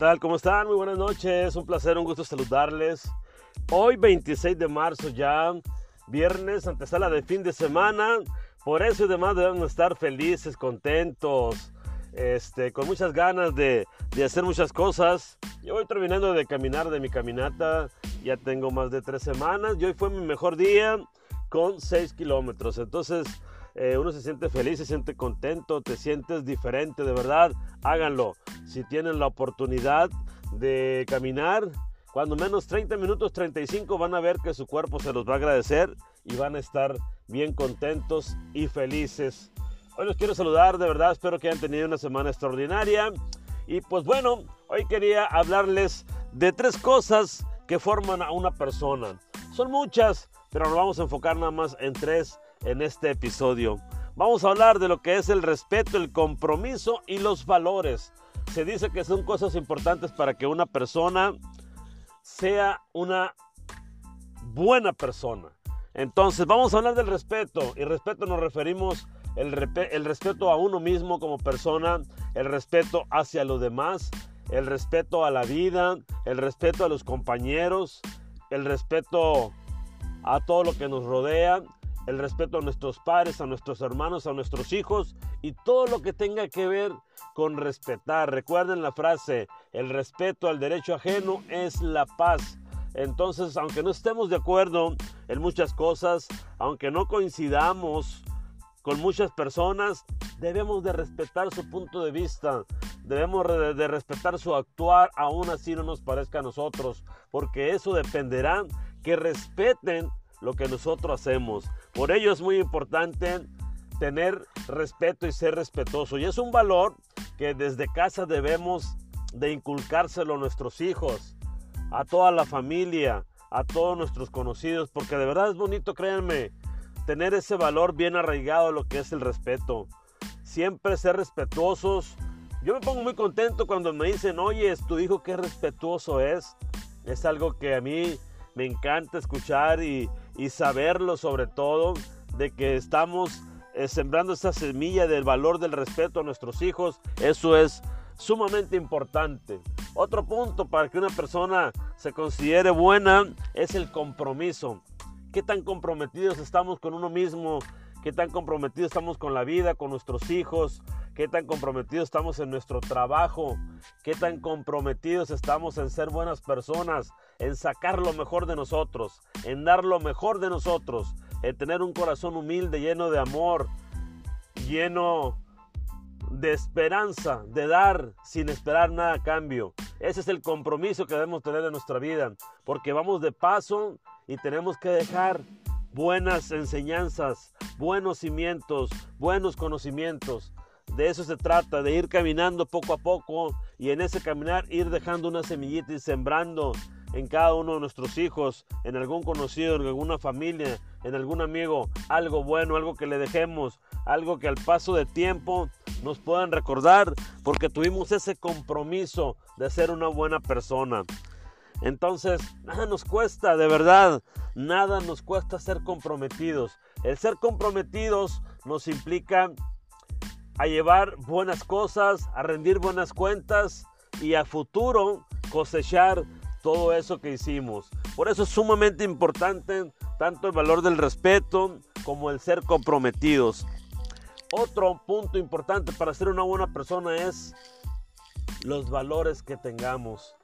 tal? ¿Cómo están? Muy buenas noches. Un placer, un gusto saludarles. Hoy 26 de marzo ya, viernes, antesala de fin de semana. Por eso y demás debemos estar felices, contentos, este, con muchas ganas de, de hacer muchas cosas. Yo voy terminando de caminar de mi caminata. Ya tengo más de tres semanas y hoy fue mi mejor día con 6 kilómetros. Entonces, eh, uno se siente feliz, se siente contento, te sientes diferente, de verdad, háganlo. Si tienen la oportunidad de caminar, cuando menos 30 minutos, 35, van a ver que su cuerpo se los va a agradecer y van a estar bien contentos y felices. Hoy los quiero saludar, de verdad, espero que hayan tenido una semana extraordinaria. Y pues bueno, hoy quería hablarles de tres cosas que forman a una persona. Son muchas, pero nos vamos a enfocar nada más en tres en este episodio. Vamos a hablar de lo que es el respeto, el compromiso y los valores. Se dice que son cosas importantes para que una persona sea una buena persona. Entonces, vamos a hablar del respeto. Y respeto nos referimos el, respeto a uno mismo como persona, el respeto hacia los demás, el respeto a la vida, el respeto a los compañeros, el respeto a todo lo que nos rodea el respeto a nuestros padres, a nuestros hermanos, a nuestros hijos y todo lo que tenga que ver con respetar. Recuerden la frase, el respeto al derecho ajeno es la paz. Entonces, aunque no estemos de acuerdo en muchas cosas, aunque no coincidamos con muchas personas, debemos de respetar su punto de vista, debemos de respetar su actuar, aún así no nos parezca a nosotros, porque eso dependerá que respeten lo que nosotros hacemos. Por ello es muy importante tener respeto y ser respetuoso. Y es un valor que desde casa debemos de inculcárselo a nuestros hijos, a toda la familia, a todos nuestros conocidos, porque de verdad es bonito, créanme, tener ese valor bien arraigado lo que es el respeto. Siempre ser respetuosos. Yo me pongo muy contento cuando me dicen, oye, tu hijo qué respetuoso es. Es algo que a mí me encanta escuchar y, saberlo sobre todo de que estamos eh, sembrando esa semilla del valor del respeto a nuestros hijos. Eso es sumamente importante. Otro punto para que una persona se considere buena es el compromiso. ¿Qué tan comprometidos estamos con uno mismo? ¿Qué tan comprometidos estamos con la vida, con nuestros hijos? ¿Qué tan comprometidos estamos en nuestro trabajo? ¿Qué tan comprometidos estamos en ser buenas personas? En sacar lo mejor de nosotros, en dar lo mejor de nosotros, en tener un corazón humilde, lleno de amor, lleno de esperanza, de dar sin esperar nada a cambio. Ese es el compromiso que debemos tener en nuestra vida, porque vamos de paso y tenemos que dejar buenas enseñanzas, buenos cimientos, buenos conocimientos. De eso se trata, de ir caminando poco a poco y en ese caminar ir dejando una semillita y sembrando en cada uno de nuestros hijos, en algún conocido, en alguna familia, en algún amigo, algo bueno, algo que le dejemos, algo que al paso de tiempo nos puedan recordar, porque tuvimos ese compromiso de ser una buena persona. Entonces, nada nos cuesta, de verdad, nada nos cuesta ser comprometidos. El ser comprometidos nos implica a llevar buenas cosas, a rendir buenas cuentas y a futuro cosechar todo eso que hicimos. Por eso es sumamente importante tanto el valor del respeto como el ser comprometidos. Otro punto importante para ser una buena persona es los valores que tengamos.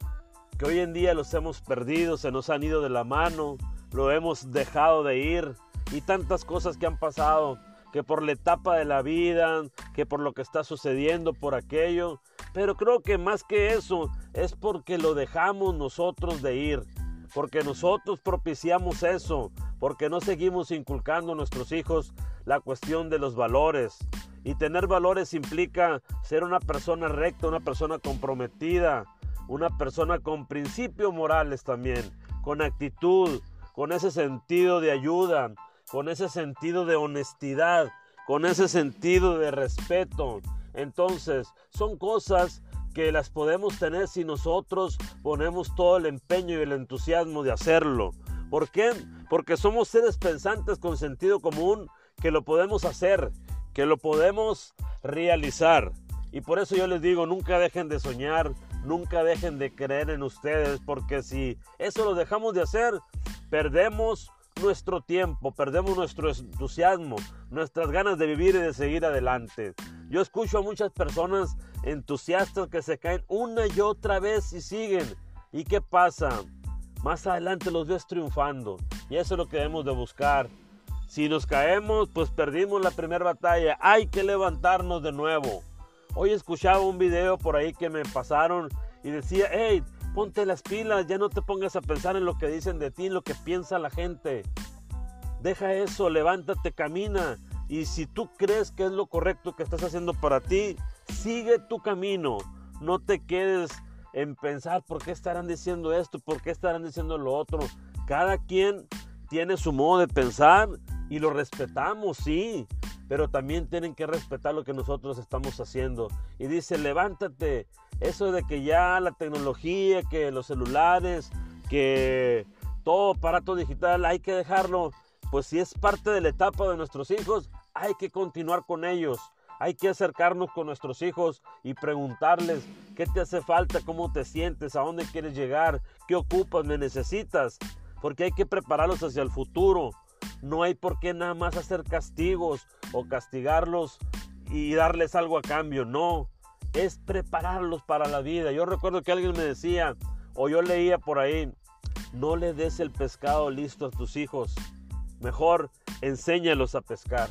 Que hoy en día los hemos perdido, se nos han ido de la mano, lo hemos dejado de ir y tantas cosas que han pasado, que por la etapa de la vida, que por lo que está sucediendo, por aquello, pero creo que más que eso es porque lo dejamos nosotros de ir, porque nosotros propiciamos eso, porque no seguimos inculcando a nuestros hijos la cuestión de los valores. Y tener valores implica ser una persona recta, una persona comprometida, una persona con principios morales también, con actitud, con ese sentido de ayuda, con ese sentido de honestidad, con ese sentido de respeto. Entonces, son cosas que las podemos tener si nosotros ponemos todo el empeño y el entusiasmo de hacerlo. ¿Por qué? Porque somos seres pensantes con sentido común que lo podemos hacer, que lo podemos realizar. Y por eso yo les digo, nunca dejen de soñar, nunca dejen de creer en ustedes, porque si eso lo dejamos de hacer, perdemos nuestro tiempo, perdemos nuestro entusiasmo, nuestras ganas de vivir y de seguir adelante. Yo escucho a muchas personas entusiastas que se caen una y otra vez y siguen. ¿Y qué pasa? Más adelante los ves triunfando. Y eso es lo que debemos de buscar. Si nos caemos, pues perdimos la primera batalla. Hay que levantarnos de nuevo. Hoy escuchaba un video por ahí que me pasaron y decía, hey, ponte las pilas, ya no te pongas a pensar en lo que dicen de ti, en lo que piensa la gente. Deja eso, levántate, camina. Y si tú crees que es lo correcto que estás haciendo para ti, sigue tu camino. No te quedes en pensar por qué estarán diciendo esto, por qué estarán diciendo lo otro. Cada quien tiene su modo de pensar y lo respetamos, sí, pero también tienen que respetar lo que nosotros estamos haciendo. Y dice, levántate, eso de que ya la tecnología, que los celulares, que todo aparato digital hay que dejarlo, pues si es parte de la etapa de nuestros hijos, hay que continuar con ellos. Hay que acercarnos con nuestros hijos y preguntarles qué te hace falta, cómo te sientes, a dónde quieres llegar, qué ocupas, me necesitas, porque hay que prepararlos hacia el futuro. No hay por qué nada más hacer castigos o castigarlos y darles algo a cambio, no. Es prepararlos para la vida. Yo recuerdo que alguien me decía, o yo leía por ahí, no le des el pescado listo a tus hijos, mejor enséñalos a pescar.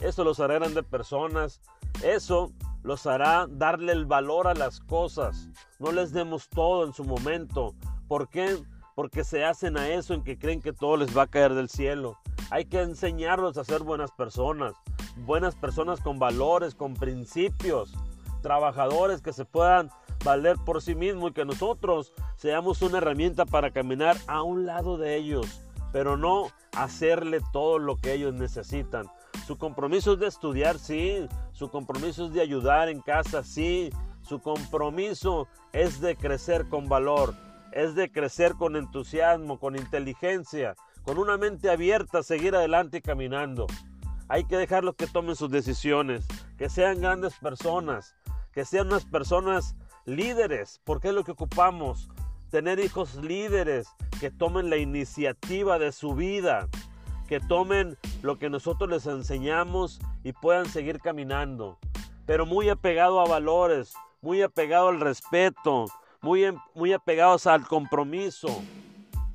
Eso los hará de personas, eso los hará darle el valor a las cosas. No les demos todo en su momento. ¿Por qué? Porque se hacen a eso en que creen que todo les va a caer del cielo. Hay que enseñarlos a ser buenas personas, buenas personas con valores, con principios trabajadores que se puedan valer por sí mismos y que nosotros seamos una herramienta para caminar a un lado de ellos, pero no hacerle todo lo que ellos necesitan. Su compromiso es de estudiar, sí. Su compromiso es de ayudar en casa, sí. Su compromiso es de crecer con valor, es de crecer con entusiasmo, con inteligencia, con una mente abierta, seguir adelante y caminando. Hay que dejarlos que tomen sus decisiones, que sean grandes personas, que sean unas personas líderes, porque es lo que ocupamos, tener hijos líderes que tomen la iniciativa de su vida, que tomen lo que nosotros les enseñamos y puedan seguir caminando, pero muy apegado a valores, muy apegado al respeto, muy, muy apegados al compromiso,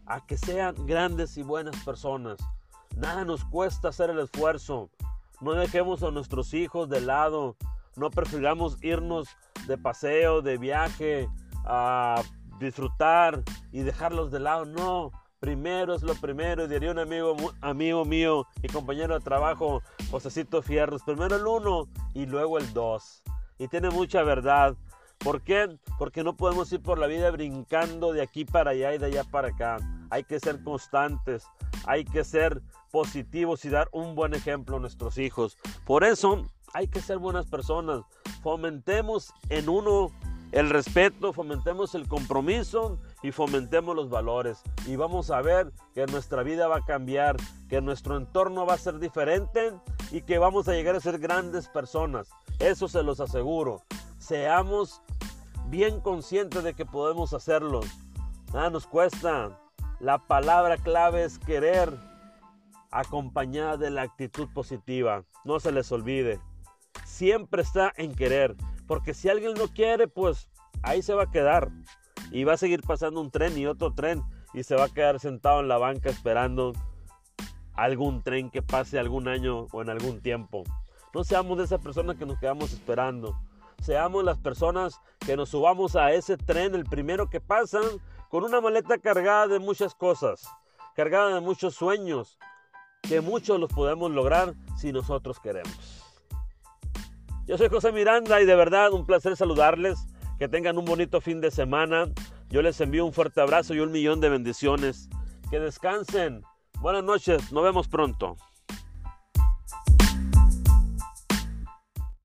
a que sean grandes y buenas personas. Nada nos cuesta hacer el esfuerzo. No dejemos a nuestros hijos de lado. No prefiramos irnos de paseo, de viaje, a disfrutar y dejarlos de lado. No, primero es lo primero. Diría un amigo, amigo mío y compañero de trabajo, Josecito Fierros, primero el uno y luego el dos. Y tiene mucha verdad. ¿Por qué? Porque no podemos ir por la vida brincando de aquí para allá y de allá para acá. Hay que ser constantes, hay que ser positivos y dar un buen ejemplo a nuestros hijos. Por eso hay que ser buenas personas. Fomentemos en uno el respeto, fomentemos el compromiso y fomentemos los valores. Y vamos a ver que nuestra vida va a cambiar, que nuestro entorno va a ser diferente y que vamos a llegar a ser grandes personas. Eso se los aseguro. Seamos bien conscientes de que podemos hacerlo. Nada nos cuesta. La palabra clave es querer acompañada de la actitud positiva. No se les olvide siempre está en querer. Porque si alguien no quiere, pues ahí se va a quedar. Y va a seguir pasando un tren y otro tren. Y se va a quedar sentado en la banca esperando algún tren que pase algún año o en algún tiempo. No seamos de esas personas que nos quedamos esperando. Seamos las personas que nos subamos a ese tren, el primero que pasan, con una maleta cargada de muchas cosas, cargada de muchos sueños, que muchos los podemos lograr si nosotros queremos. Yo soy José Miranda y de verdad un placer saludarles. Que tengan un bonito fin de semana. Yo les envío un fuerte abrazo y un millón de bendiciones. Que descansen. Buenas noches. Nos vemos pronto.